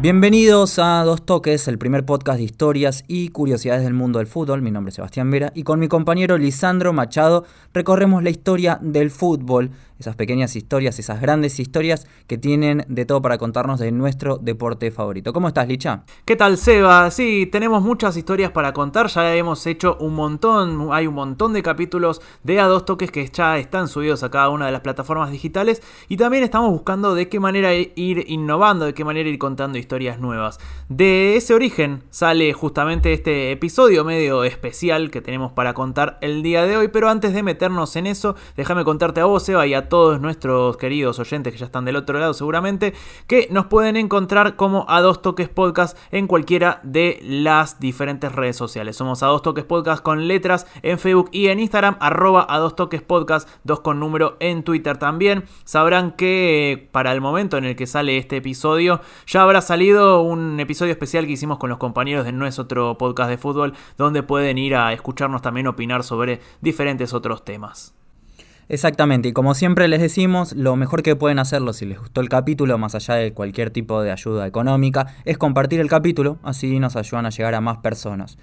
Bienvenidos a Dos Toques, el primer podcast de historias y curiosidades del mundo del fútbol. Mi nombre es Sebastián Vera y con mi compañero Lisandro Machado recorremos la historia del fútbol esas pequeñas historias, esas grandes historias que tienen de todo para contarnos de nuestro deporte favorito. ¿Cómo estás, Licha? ¿Qué tal, Seba? Sí, tenemos muchas historias para contar, ya hemos hecho un montón, hay un montón de capítulos de A Dos Toques que ya están subidos a cada una de las plataformas digitales y también estamos buscando de qué manera ir innovando, de qué manera ir contando historias nuevas. De ese origen sale justamente este episodio medio especial que tenemos para contar el día de hoy, pero antes de meternos en eso, déjame contarte a vos, Seba, y a todos nuestros queridos oyentes que ya están del otro lado seguramente, que nos pueden encontrar como a dos toques podcast en cualquiera de las diferentes redes sociales. Somos a dos toques podcast con letras en Facebook y en Instagram, arroba a dos toques podcast, dos con número en Twitter también. Sabrán que para el momento en el que sale este episodio ya habrá salido un episodio especial que hicimos con los compañeros de nuestro podcast de fútbol, donde pueden ir a escucharnos también opinar sobre diferentes otros temas. Exactamente, y como siempre les decimos, lo mejor que pueden hacerlo si les gustó el capítulo, más allá de cualquier tipo de ayuda económica, es compartir el capítulo, así nos ayudan a llegar a más personas.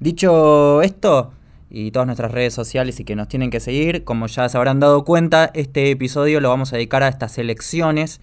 Dicho esto, y todas nuestras redes sociales y que nos tienen que seguir, como ya se habrán dado cuenta, este episodio lo vamos a dedicar a estas elecciones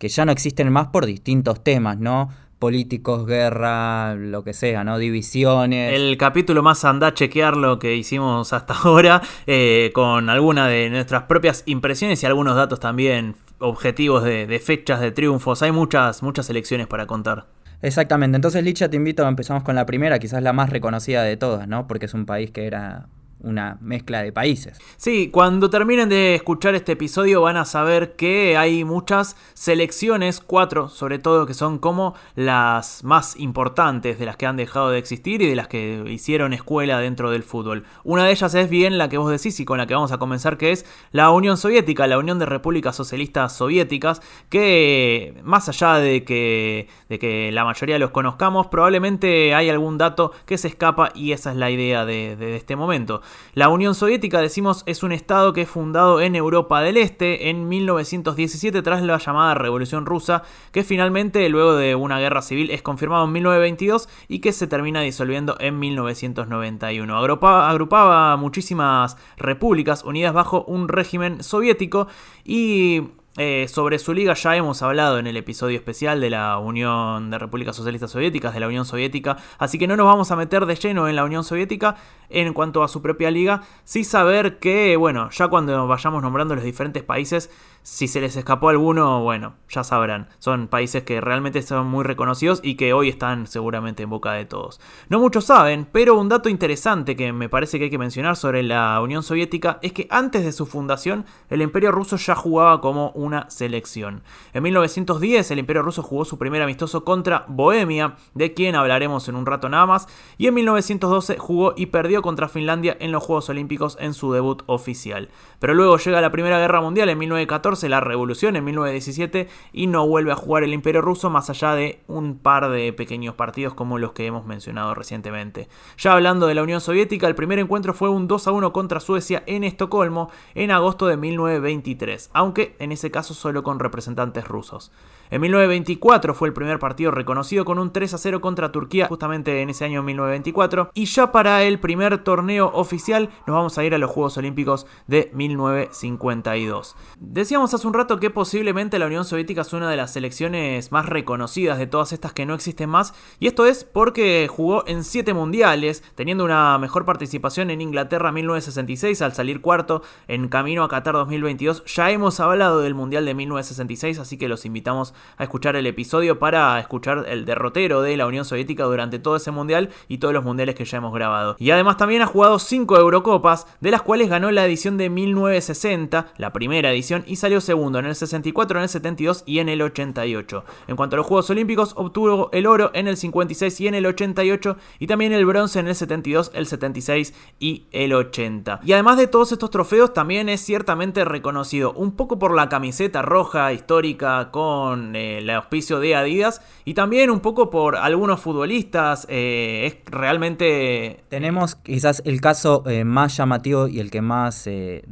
que ya no existen más por distintos temas, ¿no? políticos, guerra, lo que sea, ¿no? Divisiones. El capítulo más anda a chequear lo que hicimos hasta ahora, eh, con alguna de nuestras propias impresiones y algunos datos también objetivos de, fechas, de triunfos. Hay muchas, muchas elecciones para contar. Exactamente, entonces Licha te invito, empezamos con la primera, quizás la más reconocida de todas, ¿no? Porque es un país que era una mezcla de países. Sí, cuando terminen de escuchar este episodio van a saber que hay muchas selecciones, cuatro sobre todo, que son como las más importantes de las que han dejado de existir y de las que hicieron escuela dentro del fútbol. Una de ellas es bien la que vos decís y con la que vamos a comenzar, que es la Unión Soviética, la Unión de Repúblicas Socialistas Soviéticas, que más allá de que, de que la mayoría los conozcamos, probablemente hay algún dato que se escapa y esa es la idea de, de este momento. La Unión Soviética, decimos, es un estado que es fundado en Europa del Este en 1917 tras la llamada Revolución Rusa, que finalmente, luego de una guerra civil, es confirmado en 1922 y que se termina disolviendo en 1991. Agrupaba, agrupaba muchísimas repúblicas unidas bajo un régimen soviético y eh, sobre su liga ya hemos hablado en el episodio especial de la Unión de Repúblicas Socialistas Soviéticas, de la Unión Soviética, así que no nos vamos a meter de lleno en la Unión Soviética en cuanto a su propia liga, sí saber que, bueno, ya cuando vayamos nombrando los diferentes países, si se les escapó alguno, bueno, ya sabrán. Son países que realmente son muy reconocidos y que hoy están seguramente en boca de todos. No muchos saben, pero un dato interesante que me parece que hay que mencionar sobre la Unión Soviética es que antes de su fundación, el Imperio Ruso ya jugaba como una selección. En 1910, el Imperio Ruso jugó su primer amistoso contra Bohemia, de quien hablaremos en un rato nada más, y en 1912 jugó y perdió contra Finlandia en los Juegos Olímpicos en su debut oficial. Pero luego llega la Primera Guerra Mundial en 1914 la revolución en 1917 y no vuelve a jugar el imperio ruso más allá de un par de pequeños partidos como los que hemos mencionado recientemente. Ya hablando de la Unión Soviética, el primer encuentro fue un 2 a 1 contra Suecia en Estocolmo en agosto de 1923, aunque en ese caso solo con representantes rusos. En 1924 fue el primer partido reconocido con un 3 a 0 contra Turquía, justamente en ese año 1924. Y ya para el primer torneo oficial nos vamos a ir a los Juegos Olímpicos de 1952. Decíamos hace un rato que posiblemente la Unión Soviética es una de las selecciones más reconocidas de todas estas que no existen más. Y esto es porque jugó en 7 mundiales, teniendo una mejor participación en Inglaterra 1966 al salir cuarto en camino a Qatar 2022. Ya hemos hablado del Mundial de 1966, así que los invitamos a escuchar el episodio para escuchar el derrotero de la Unión Soviética durante todo ese mundial y todos los mundiales que ya hemos grabado. Y además también ha jugado 5 Eurocopas, de las cuales ganó la edición de 1960, la primera edición, y salió segundo en el 64, en el 72 y en el 88. En cuanto a los Juegos Olímpicos, obtuvo el oro en el 56 y en el 88, y también el bronce en el 72, el 76 y el 80. Y además de todos estos trofeos, también es ciertamente reconocido un poco por la camiseta roja histórica con eh, el auspicio de Adidas y también un poco por algunos futbolistas. Eh, es realmente... Tenemos quizás el caso eh, más llamativo y el que más es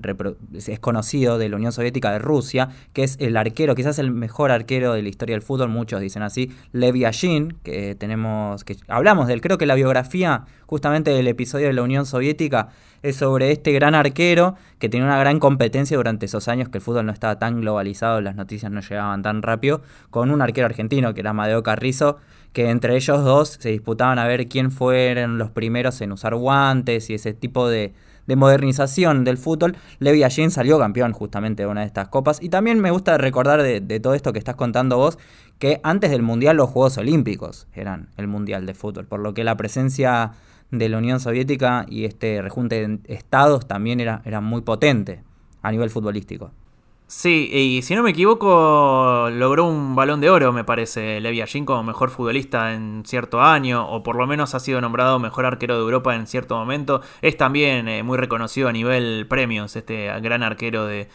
conocido de la Unión Soviética de Rusia, que es el arquero, quizás el mejor arquero de la historia del fútbol, muchos dicen así, Lev Yashin, que tenemos, que hablamos de él, creo que la biografía justamente del episodio de la Unión Soviética es sobre este gran arquero que tenía una gran competencia durante esos años que el fútbol no estaba tan globalizado, las noticias no llegaban tan rápido, con un arquero argentino que era Amadeo Carrizo, que entre ellos dos se disputaban a ver quién fueron los primeros en usar guantes y ese tipo de, modernización del fútbol. Levi Allin salió campeón justamente de una de estas copas. Y también me gusta recordar de, de todo esto que estás contando vos, que antes del Mundial los Juegos Olímpicos eran el Mundial de fútbol, por lo que la presencia de la Unión Soviética y este rejunte de estados también era, era muy potente a nivel futbolístico. Sí, y si no me equivoco, logró un balón de oro, me parece, Levi Yashin como mejor futbolista en cierto año, o por lo menos ha sido nombrado mejor arquero de Europa en cierto momento. Es también eh, muy reconocido a nivel premios, este gran arquero de,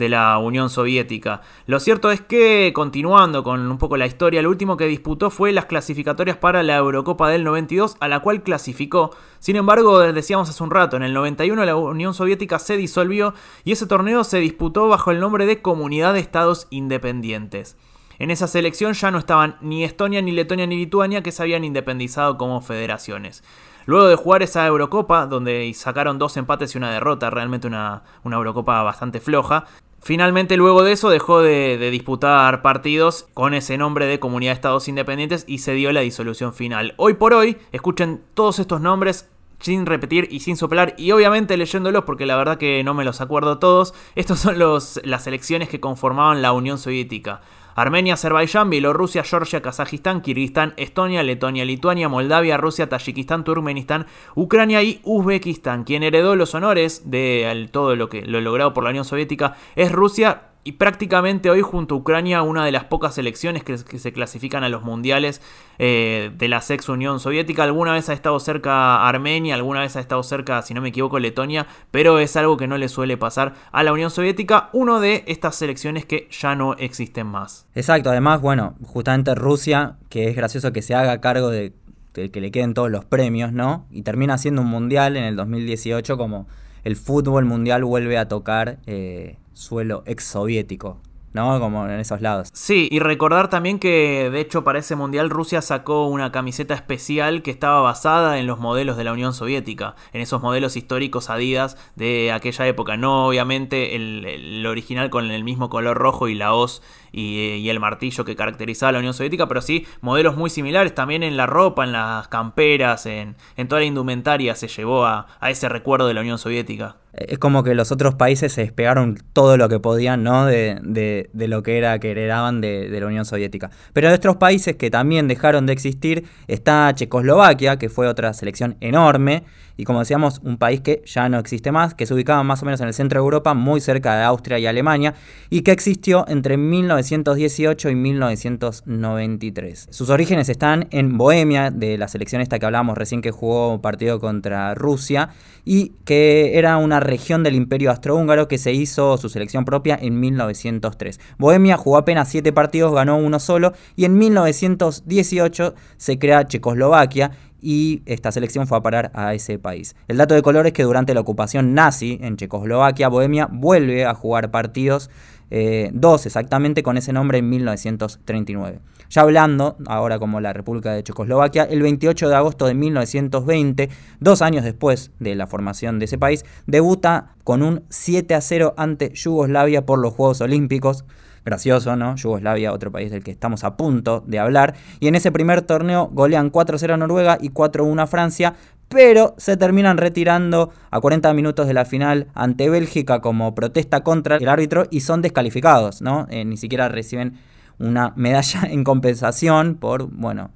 de la Unión Soviética. Lo cierto es que, continuando con un poco la historia, lo último que disputó fue las clasificatorias para la Eurocopa del 92, a la cual clasificó. Sin embargo, decíamos hace un rato, en el 91 la Unión Soviética se disolvió y ese torneo se disputó bajo el nombre de Comunidad de Estados Independientes. En esa selección ya no estaban ni Estonia, ni Letonia, ni Lituania, que se habían independizado como federaciones. Luego de jugar esa Eurocopa, donde sacaron dos empates y una derrota, realmente una, Eurocopa bastante floja, Finalmente, luego de eso, dejó de, disputar partidos con ese nombre de Comunidad de Estados Independientes y se dio la disolución final. Hoy por hoy, escuchen todos estos nombres sin repetir y sin soplar y obviamente leyéndolos porque la verdad que no me los acuerdo todos. Estos son los, las elecciones que conformaban la Unión Soviética. Armenia, Azerbaiyán, Bielorrusia, Georgia, Kazajistán, Kirguistán, Estonia, Letonia, Lituania, Moldavia, Rusia, Tayikistán, Turkmenistán, Ucrania y Uzbekistán. Quien heredó los honores de todo lo que lo logrado por la Unión Soviética es Rusia y prácticamente hoy junto a Ucrania una de las pocas selecciones que, se clasifican a los mundiales eh, de la ex Unión Soviética. Alguna vez ha estado cerca Armenia, alguna vez ha estado cerca, si no me equivoco, Letonia, pero es algo que no le suele pasar a la Unión Soviética, uno de estas selecciones que ya no existen más. Exacto, además, bueno, justamente Rusia, que es gracioso que se haga cargo de, que le queden todos los premios, ¿no? Y termina siendo un mundial en el 2018 como el fútbol mundial vuelve a tocar eh, suelo exsoviético. ¿no? Como en esos lados. Sí, y recordar también que de hecho para ese mundial Rusia sacó una camiseta especial que estaba basada en los modelos de la Unión Soviética, en esos modelos históricos Adidas de aquella época. No obviamente el, original con el mismo color rojo y la hoz y, el martillo que caracterizaba a la Unión Soviética, pero sí modelos muy similares también en la ropa, en las camperas, en, toda la indumentaria se llevó a ese recuerdo de la Unión Soviética es como que los otros países se despegaron todo lo que podían, ¿no? De, de, lo que era que heredaban de, de, la Unión Soviética. Pero de otros países que también dejaron de existir está Checoslovaquia, que fue otra selección enorme, y como decíamos, un país que ya no existe más, que se ubicaba más o menos en el centro de Europa, muy cerca de Austria y Alemania, y que existió entre 1918 y 1993. Sus orígenes están en Bohemia, de la selección esta que hablábamos recién que jugó un partido contra Rusia, y que era una región del Imperio Austrohúngaro que se hizo su selección propia en 1903. Bohemia jugó apenas 7 partidos, ganó uno solo, y en 1918 se crea Checoslovaquia, y esta selección fue a parar a ese país. El dato de color es que durante la ocupación nazi en Checoslovaquia, Bohemia vuelve a jugar partidos, eh, dos exactamente con ese nombre en 1939. Ya hablando, ahora como la República de Checoslovaquia, el 28 de agosto de 1920, dos años después de la formación de ese país, debuta con un 7 a 0 ante Yugoslavia por los Juegos Olímpicos. Gracioso, ¿no? Yugoslavia, otro país del que estamos a punto de hablar. Y en ese primer torneo golean 4-0 a Noruega y 4-1 a Francia, pero se terminan retirando a 40 minutos de la final ante Bélgica como protesta contra el árbitro y son descalificados, ¿no? Eh, ni siquiera reciben una medalla en compensación por, bueno,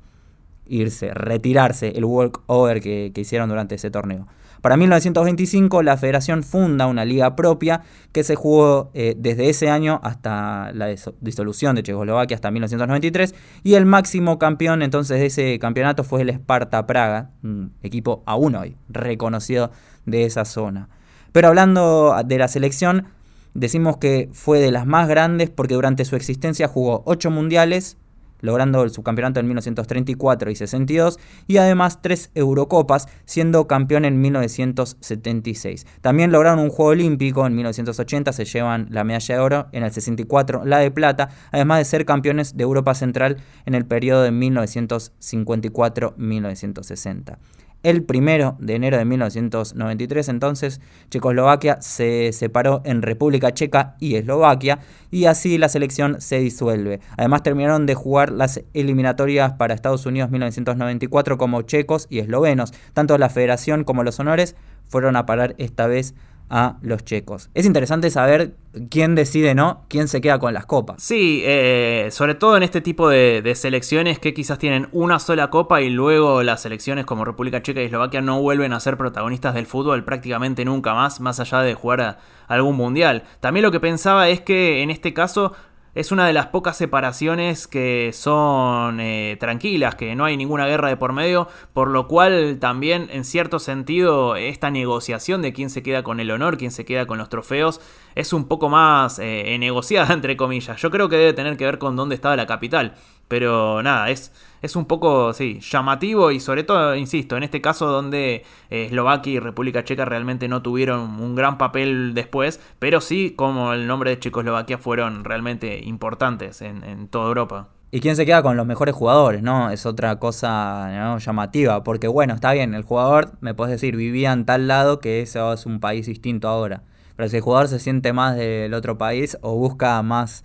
irse, retirarse el walkover que, que hicieron durante ese torneo. Para 1925 la federación funda una liga propia que se jugó eh, desde ese año hasta la disolución de Checoslovaquia hasta 1993 y el máximo campeón entonces de ese campeonato fue el Sparta Praga, un equipo aún hoy reconocido de esa zona. Pero hablando de la selección, Decimos que fue de las más grandes porque durante su existencia jugó 8 mundiales, logrando el subcampeonato en 1934 y 62, y además tres Eurocopas, siendo campeón en 1976. También lograron un Juego Olímpico en 1980, se llevan la medalla de oro, en el 64 la de plata, además de ser campeones de Europa Central en el periodo de 1954-1960 el primero de enero de 1993. Entonces, Checoslovaquia se separó en República Checa y Eslovaquia y así la selección se disuelve. Además, terminaron de jugar las eliminatorias para Estados Unidos 1994 como checos y eslovenos. Tanto la federación como los honores fueron a parar esta vez a los checos. Es interesante saber quién decide, ¿no? ¿Quién se queda con las copas? Sí, eh, sobre todo en este tipo de, selecciones que quizás tienen una sola copa y luego las selecciones como República Checa y Eslovaquia no vuelven a ser protagonistas del fútbol prácticamente nunca más, más allá de jugar algún mundial. También lo que pensaba es que en este caso es una de las pocas separaciones que son eh, tranquilas, que no hay ninguna guerra de por medio, por lo cual también en cierto sentido esta negociación de quién se queda con el honor, quién se queda con los trofeos, es un poco más eh, negociada entre comillas. Yo creo que debe tener que ver con dónde estaba la capital. Pero nada, es, es un poco, sí, llamativo y sobre todo, insisto, en este caso donde eh, Eslovaquia y República Checa realmente no tuvieron un gran papel después, pero sí como el nombre de Checoslovaquia fueron realmente importantes en, toda Europa. ¿Y quién se queda con los mejores jugadores? ¿no? Es otra cosa llamativa, porque bueno, está bien, el jugador, me puedes decir, vivía en tal lado que eso es un país distinto ahora. Pero si el jugador se siente más del otro país o busca más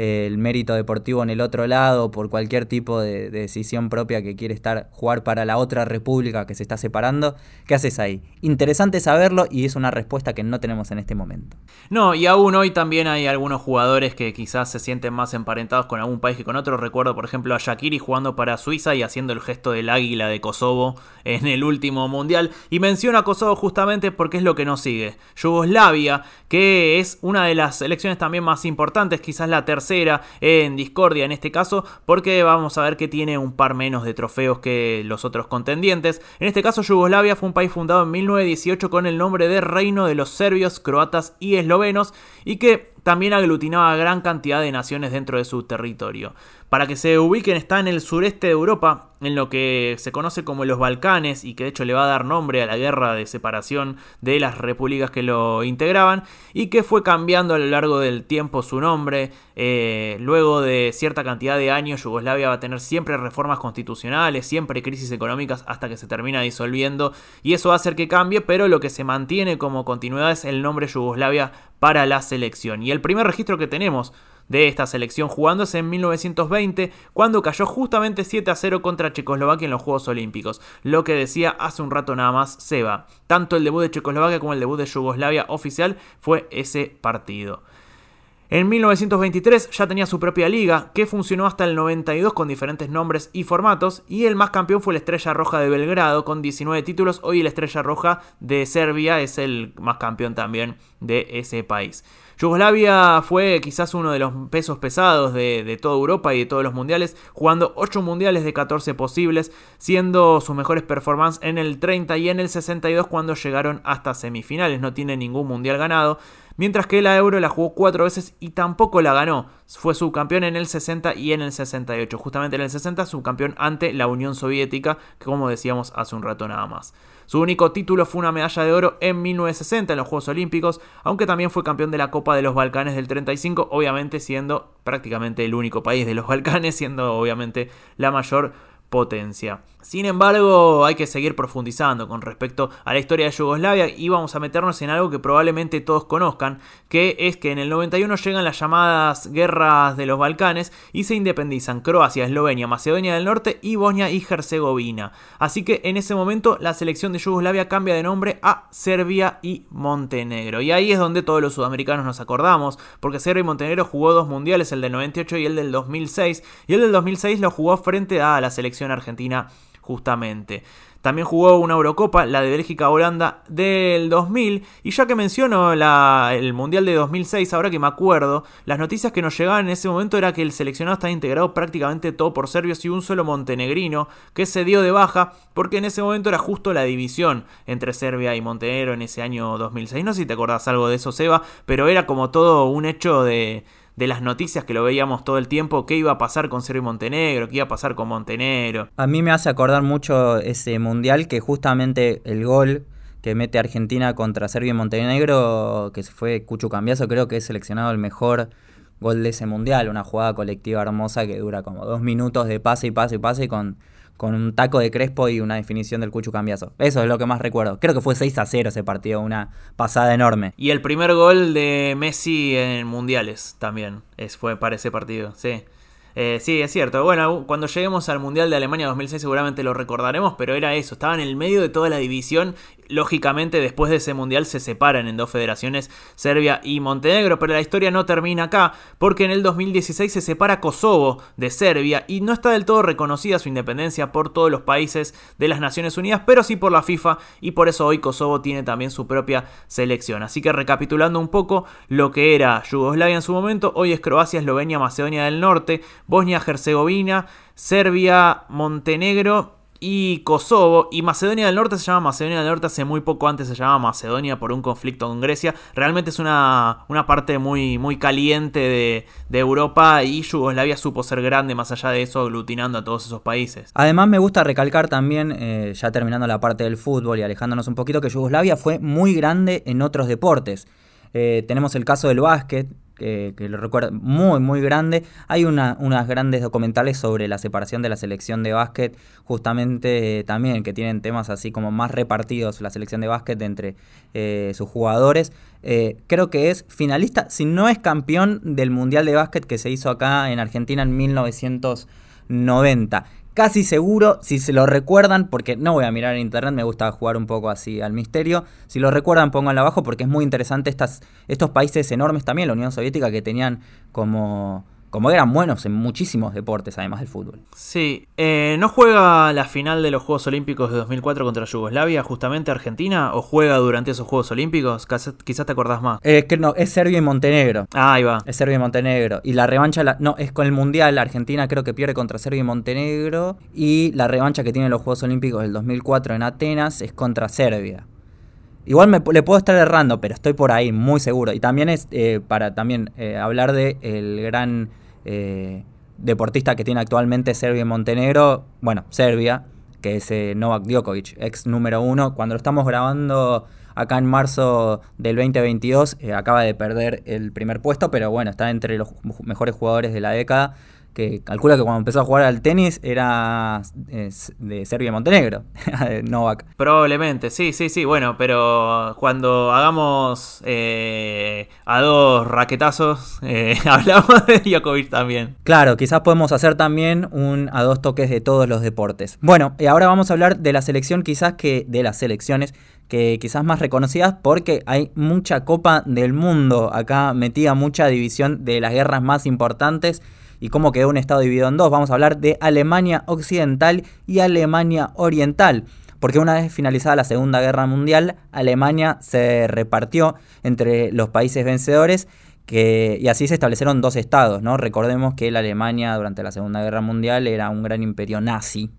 el mérito deportivo en el otro lado, por cualquier tipo de, decisión propia que quiere estar jugar para la otra república que se está separando, ¿qué haces ahí? Interesante saberlo y es una respuesta que no tenemos en este momento. No, y aún hoy también hay algunos jugadores que quizás se sienten más emparentados con algún país que con otro. Recuerdo, por ejemplo, a Shakiri jugando para Suiza y haciendo el gesto del águila de Kosovo en el último mundial. Y menciono a Kosovo justamente porque es lo que nos sigue. Yugoslavia, que es una de las selecciones también más importantes, quizás la tercera en discordia en este caso, porque vamos a ver que tiene un par menos de trofeos que los otros contendientes. En este caso, Yugoslavia fue un país fundado en 1918 con el nombre de Reino de los Serbios, Croatas y Eslovenos, y que también aglutinaba gran cantidad de naciones dentro de su territorio. Para que se ubiquen está en el sureste de Europa, en lo que se conoce como los Balcanes y que de hecho le va a dar nombre a la guerra de separación de las repúblicas que lo integraban y que fue cambiando a lo largo del tiempo su nombre. Eh, luego de cierta cantidad de años Yugoslavia va a tener siempre reformas constitucionales, siempre crisis económicas hasta que se termina disolviendo y eso va a hacer que cambie, pero lo que se mantiene como continuidad es el nombre Yugoslavia para la selección. El primer registro que tenemos de esta selección jugándose en 1920, cuando cayó justamente 7 a 0 contra Checoslovaquia en los Juegos Olímpicos. Lo que decía hace un rato nada más Seba. Tanto el debut de Checoslovaquia como el debut de Yugoslavia oficial fue ese partido. En 1923 ya tenía su propia liga, que funcionó hasta el 92 con diferentes nombres y formatos, y el más campeón fue la Estrella Roja de Belgrado con 19 títulos. Hoy la Estrella Roja de Serbia es el más campeón también de ese país. Yugoslavia fue quizás uno de los pesos pesados de, toda Europa y de todos los mundiales, jugando 8 mundiales de 14 posibles, siendo sus mejores performances en el 30 y en el 62 cuando llegaron hasta semifinales. No tiene ningún mundial ganado. Mientras que la Euro la jugó cuatro veces y tampoco la ganó. Fue subcampeón en el 60 y en el 68. Justamente en el 60 subcampeón ante la Unión Soviética, que como decíamos hace un rato nada más. Su único título fue una medalla de oro en 1960 en los Juegos Olímpicos, aunque también fue campeón de la Copa de los Balcanes del 35, obviamente siendo prácticamente el único país de los Balcanes, siendo obviamente la mayor potencia. Sin embargo, hay que seguir profundizando con respecto a la historia de Yugoslavia y vamos a meternos en algo que probablemente todos conozcan, que es que en el 91 llegan las llamadas guerras de los Balcanes y se independizan Croacia, Eslovenia, Macedonia del Norte y Bosnia y Herzegovina. Así que en ese momento la selección de Yugoslavia cambia de nombre a Serbia y Montenegro. Y ahí es donde todos los sudamericanos nos acordamos, porque Serbia y Montenegro jugó dos mundiales, el del 98 y el del 2006, y el del 2006 lo jugó frente a la selección argentina justamente. También jugó una Eurocopa, la de Bélgica-Holanda del 2000. Y ya que menciono el Mundial de 2006, ahora que me acuerdo, las noticias que nos llegaban en ese momento era que el seleccionado estaba integrado prácticamente todo por serbios y un solo montenegrino que se dio de baja porque en ese momento era justo la división entre Serbia y Montenegro en ese año 2006. No sé si te acordás algo de eso, Seba, pero era como todo un hecho de de las noticias que lo veíamos todo el tiempo, qué iba a pasar con Serbia y Montenegro, qué iba a pasar con Montenegro. A mí me hace acordar mucho ese mundial que justamente el gol que mete Argentina contra Serbia y Montenegro, que fue Cucho Cambiazo, creo que es seleccionado el mejor gol de ese mundial, una jugada colectiva hermosa que dura como dos minutos de pase y pase y pase con con un taco de Crespo y una definición del Cuchu Cambiazo. Eso es lo que más recuerdo. Creo que fue 6 a 0 ese partido, una pasada enorme. Y el primer gol de Messi en mundiales también es, fue para ese partido, sí. Eh, sí, es cierto. Bueno, cuando lleguemos al Mundial de Alemania 2006 seguramente lo recordaremos, pero era eso, estaba en el medio de toda la división. Lógicamente después de ese Mundial se separan en dos federaciones, Serbia y Montenegro, pero la historia no termina acá, porque en el 2016 se separa Kosovo de Serbia y no está del todo reconocida su independencia por todos los países de las Naciones Unidas, pero sí por la FIFA y por eso hoy Kosovo tiene también su propia selección. Así que recapitulando un poco lo que era Yugoslavia en su momento, hoy es Croacia, Eslovenia, Macedonia del Norte, Bosnia-Herzegovina, Serbia, Montenegro y Kosovo. Y Macedonia del Norte se llama Macedonia del Norte hace muy poco antes se llamaba Macedonia por un conflicto con Grecia. Realmente es una, una parte muy, muy caliente de, Europa y Yugoslavia supo ser grande más allá de eso, aglutinando a todos esos países. Además me gusta recalcar también, eh, ya terminando la parte del fútbol y alejándonos un poquito, que Yugoslavia fue muy grande en otros deportes. Eh, tenemos el caso del básquet, que, lo recuerdo, muy, muy grande. Hay una, unas grandes documentales sobre la separación de la selección de básquet, justamente también, que tienen temas así como más repartidos, la selección de básquet entre eh, sus jugadores. Eh, creo que es finalista, si no es campeón del Mundial de Básquet que se hizo acá en Argentina en 1990 casi seguro, si se lo recuerdan, porque no voy a mirar en internet, me gusta jugar un poco así al misterio. Si lo recuerdan, pónganlo abajo porque es muy interesante estas, estos países enormes también, la Unión Soviética, que tenían como como eran buenos en muchísimos deportes, además del fútbol. Sí, eh, ¿no juega la final de los Juegos Olímpicos de 2004 contra Yugoslavia, justamente Argentina? ¿O juega durante esos Juegos Olímpicos? Quizás te acordás más. Eh, que no, es Serbia y Montenegro. Ah, ahí va. Es Serbia y Montenegro. Y la revancha, la, no, es con el Mundial. Argentina creo que pierde contra Serbia y Montenegro. Y la revancha que tienen los Juegos Olímpicos del 2004 en Atenas es contra Serbia. Igual me, le puedo estar errando, pero estoy por ahí, muy seguro. Y también es eh, para también hablar de el gran eh, deportista que tiene actualmente Serbia y Montenegro, bueno, Serbia, que es eh, Novak Djokovic, ex número uno. Cuando lo estamos grabando acá en marzo del 2022, eh, acaba de perder el primer puesto, pero bueno, está entre los mejores jugadores de la década que calcula que cuando empezó a jugar al tenis era de Serbia y Montenegro, Novak. Probablemente, sí, sí, sí, bueno, pero cuando hagamos eh, a dos raquetazos, eh, hablamos de Djokovic también. Claro, quizás podemos hacer también un a dos toques de todos los deportes. Bueno, y ahora vamos a hablar de la selección, quizás que de las selecciones que quizás más reconocidas porque hay mucha Copa del Mundo acá metida, mucha división de las guerras más importantes y cómo quedó un Estado dividido en dos. Vamos a hablar de Alemania Occidental y Alemania Oriental. Porque una vez finalizada la Segunda Guerra Mundial, Alemania se repartió entre los países vencedores que, y así se establecieron dos estados. ¿no? Recordemos que la Alemania durante la Segunda Guerra Mundial era un gran imperio nazi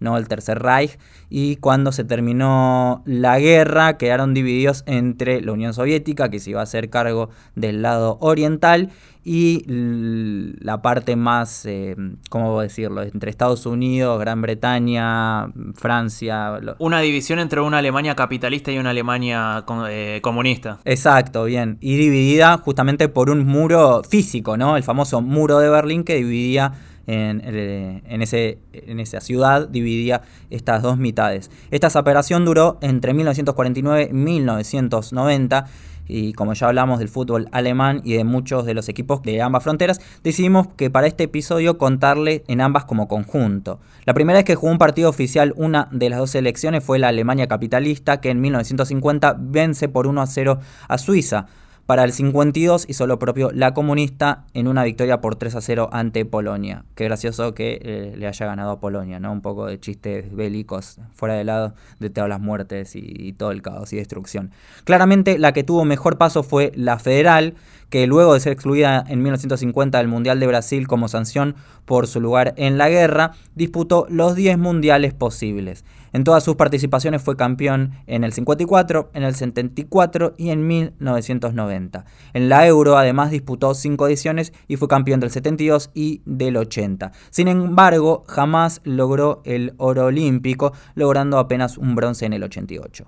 ¿no? el Tercer Reich, y cuando se terminó la guerra quedaron divididos entre la Unión Soviética, que se iba a hacer cargo del lado oriental, y la parte más, eh, ¿cómo decirlo?, entre Estados Unidos, Gran Bretaña, Francia. Una división entre una Alemania capitalista y una Alemania eh, comunista. Exacto, bien. Y dividida justamente por un muro físico, ¿no? El famoso muro de Berlín que dividía en, ese, en esa ciudad dividía estas dos mitades. Esta separación duró entre 1949 y 1990 y como ya hablamos del fútbol alemán y de muchos de los equipos de ambas fronteras, decidimos que para este episodio contarle en ambas como conjunto. La primera vez que jugó un partido oficial una de las dos selecciones fue la Alemania capitalista que en 1950 vence por 1 a 0 a Suiza. Para el 52 hizo lo propio la comunista en una victoria por 3 a 0 ante Polonia. Qué gracioso que eh, le haya ganado a Polonia, ¿no? Un poco de chistes bélicos fuera de lado de todas las muertes y, todo el caos y destrucción. Claramente la que tuvo mejor paso fue la federal, que luego de ser excluida en 1950 del Mundial de Brasil como sanción por su lugar en la guerra, disputó los 10 mundiales posibles. En todas sus participaciones fue campeón en el 54, en el 74 y en 1990. En la Euro además disputó 5 ediciones y fue campeón del 72 y del 80. Sin embargo, jamás logró el oro olímpico, logrando apenas un bronce en el 88.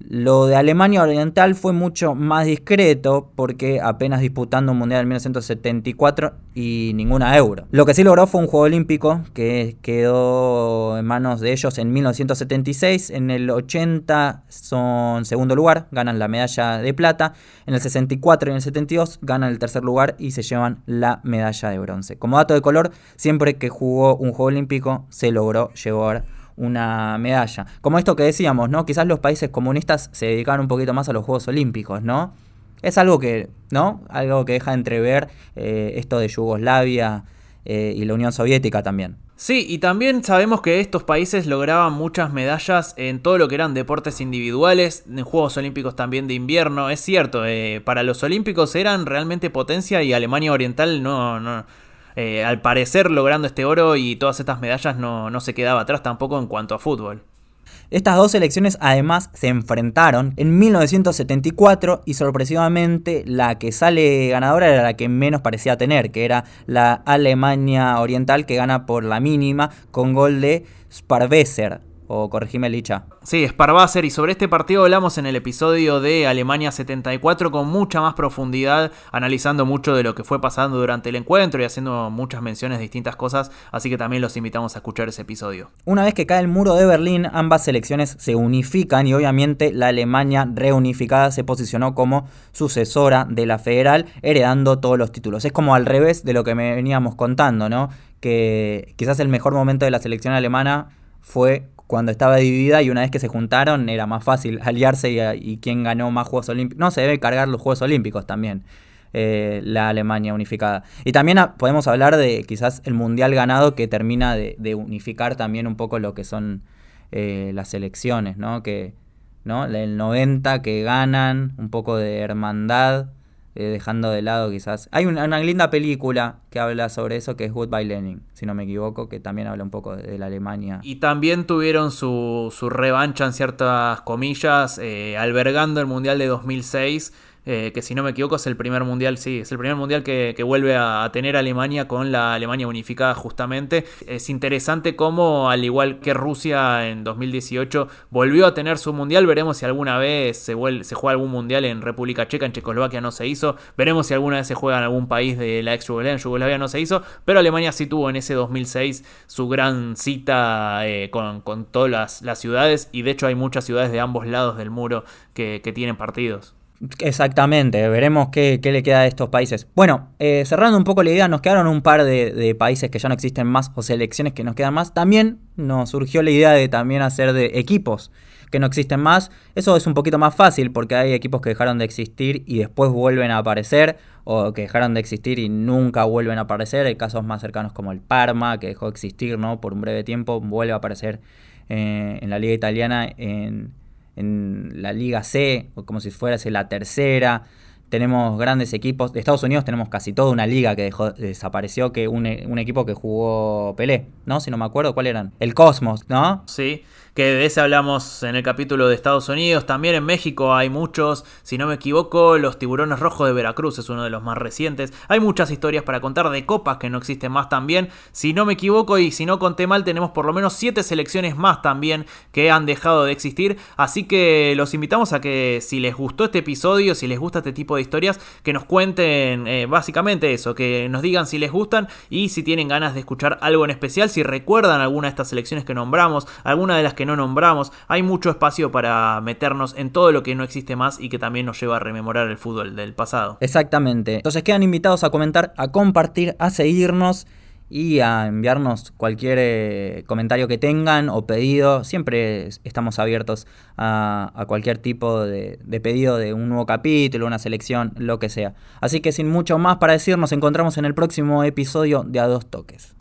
Lo de Alemania Oriental fue mucho más discreto porque apenas disputando un mundial en 1974 y ninguna euro. Lo que sí logró fue un juego olímpico que quedó en manos de ellos en 1976. En el 80 son segundo lugar, ganan la medalla de plata. En el 64 y en el 72 ganan el tercer lugar y se llevan la medalla de bronce. Como dato de color, siempre que jugó un juego olímpico se logró llevar una medalla. Como esto que decíamos, ¿no? Quizás los países comunistas se dedicaban un poquito más a los Juegos Olímpicos, ¿no? Es algo que, ¿no? Algo que deja entrever eh, esto de Yugoslavia eh, y la Unión Soviética también. Sí, y también sabemos que estos países lograban muchas medallas en todo lo que eran deportes individuales, en Juegos Olímpicos también de invierno. Es cierto, eh, para los Olímpicos eran realmente potencia y Alemania Oriental no, no, eh, al parecer logrando este oro y todas estas medallas no, no se quedaba atrás tampoco en cuanto a fútbol. Estas dos selecciones además se enfrentaron en 1974 y sorpresivamente la que sale ganadora era la que menos parecía tener, que era la Alemania Oriental que gana por la mínima con gol de Sparwesser, o corregime Licha. Sí, Sparwasser y sobre este partido hablamos en el episodio de Alemania 74 con mucha más profundidad, analizando mucho de lo que fue pasando durante el encuentro y haciendo muchas menciones de distintas cosas, así que también los invitamos a escuchar ese episodio. Una vez que cae el muro de Berlín, ambas selecciones se unifican y obviamente la Alemania reunificada se posicionó como sucesora de la federal, heredando todos los títulos. Es como al revés de lo que me veníamos contando, ¿no? Que quizás el mejor momento de la selección alemana fue cuando estaba dividida y una vez que se juntaron era más fácil aliarse y, quién ganó más Juegos Olímpicos. No, se debe cargar los Juegos Olímpicos también. Eh, la Alemania unificada. Y también podemos hablar de quizás el mundial ganado que termina de, unificar también un poco lo que son eh, las elecciones, ¿no? Que, ¿no? El 90 que ganan, un poco de hermandad, eh, dejando de lado quizás. Hay una, linda película que habla sobre eso que es Goodbye Lenin, si no me equivoco, que también habla un poco de, la Alemania. Y también tuvieron su, su revancha en ciertas comillas, eh, albergando el Mundial de 2006 eh, que si no me equivoco es el primer mundial, sí, es el primer mundial que, vuelve a tener Alemania con la Alemania unificada justamente. Es interesante cómo, al igual que Rusia en 2018, volvió a tener su mundial. Veremos si alguna vez se, juega algún mundial en República Checa, en Checoslovaquia no se hizo. Veremos si alguna vez se juega en algún país de la ex Yugoslavia, en Yugoslavia no se hizo. Pero Alemania sí tuvo en ese 2006 su gran cita eh, con, todas las, ciudades y de hecho hay muchas ciudades de ambos lados del muro que tienen partidos. Exactamente, veremos qué, le queda a estos países. Bueno, eh, cerrando un poco la idea, nos quedaron un par de, países que ya no existen más o selecciones que nos quedan más. También nos surgió la idea de también hacer de equipos que no existen más. Eso es un poquito más fácil porque hay equipos que dejaron de existir y después vuelven a aparecer o que dejaron de existir y nunca vuelven a aparecer. Hay casos más cercanos como el Parma que dejó de existir ¿no? por un breve tiempo, vuelve a aparecer eh, en la liga italiana en en la Liga C, como si fuese la tercera. Tenemos grandes equipos. De Estados Unidos tenemos casi toda una liga que dejó, desapareció, que un, un equipo que jugó Pelé, ¿no? Si no me acuerdo, ¿cuál eran? El Cosmos, ¿no? Sí que de ese hablamos en el capítulo de Estados Unidos. También en México hay muchos, si no me equivoco, los tiburones rojos de Veracruz es uno de los más recientes. Hay muchas historias para contar de copas que no existen más también. Si no me equivoco y si no conté mal, tenemos por lo menos 7 selecciones más también que han dejado de existir. Así que los invitamos a que si les gustó este episodio, si les gusta este tipo de historias, que nos cuenten eh, básicamente eso, que nos digan si les gustan y si tienen ganas de escuchar algo en especial, si recuerdan alguna de estas selecciones que nombramos, alguna de las que no nombramos. Hay mucho espacio para meternos en todo lo que no existe más y que también nos lleva a rememorar el fútbol del pasado. Exactamente. Entonces quedan invitados a comentar, a compartir, a seguirnos. y a enviarnos cualquier eh, comentario que tengan o pedido. Siempre estamos abiertos a, cualquier tipo de, de, pedido de un nuevo capítulo, una selección, lo que sea. Así que sin mucho más para decir, nos encontramos en el próximo episodio de A Dos Toques.